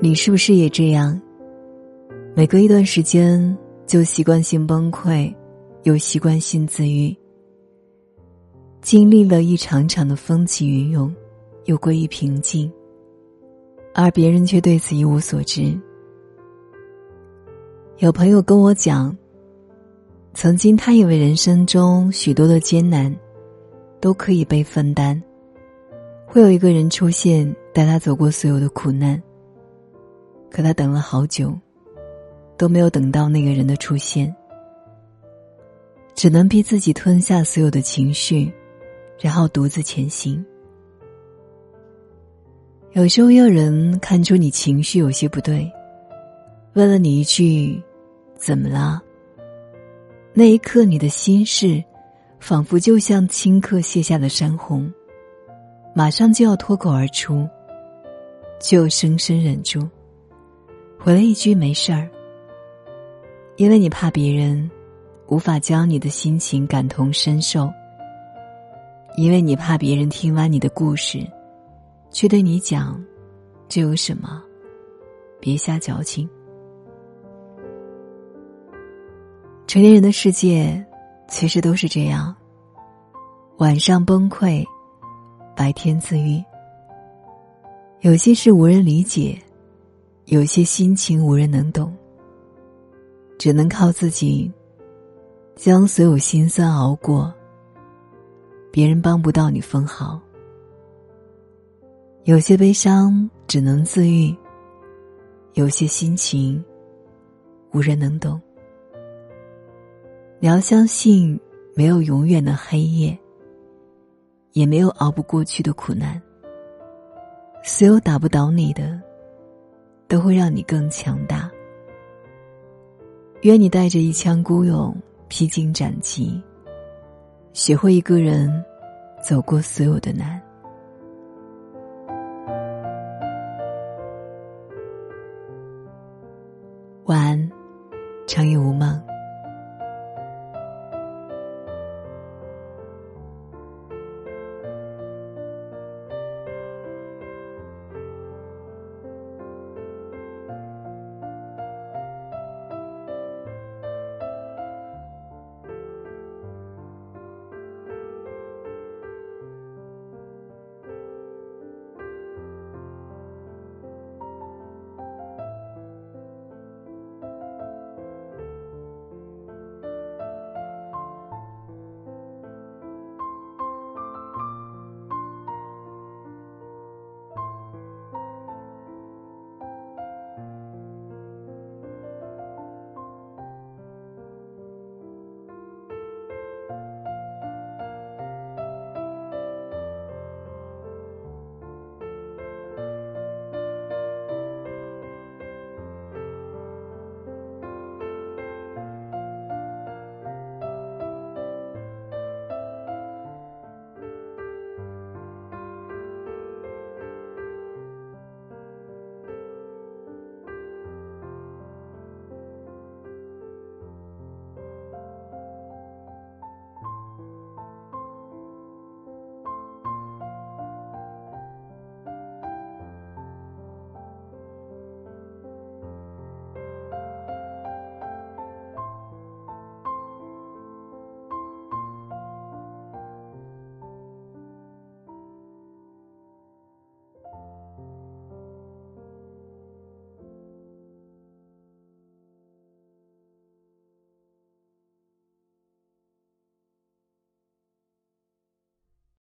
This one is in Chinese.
你是不是也这样？每隔一段时间就习惯性崩溃，又习惯性自愈，经历了一场场的风起云涌，又归于平静，而别人却对此一无所知。有朋友跟我讲，曾经他以为人生中许多的艰难都可以被分担，会有一个人出现带他走过所有的苦难。可他等了好久，都没有等到那个人的出现，只能逼自己吞下所有的情绪，然后独自前行。有时候，有人看出你情绪有些不对，问了你一句：“怎么了？”那一刻，你的心事仿佛就像顷刻卸下的山洪，马上就要脱口而出，就深深忍住。回了一句没事儿，因为你怕别人无法将你的心情感同身受，因为你怕别人听完你的故事，却对你讲：“这有什么？别瞎矫情。”成年人的世界其实都是这样：晚上崩溃，白天自愈。有些事无人理解。有些心情无人能懂，只能靠自己将所有心酸熬过。别人帮不到你分毫。有些悲伤只能自愈，有些心情无人能懂。你要相信，没有永远的黑夜，也没有熬不过去的苦难。所有打不倒你的。都会让你更强大。愿你带着一腔孤勇，披荆斩棘，学会一个人走过所有的难。晚安，长夜无梦。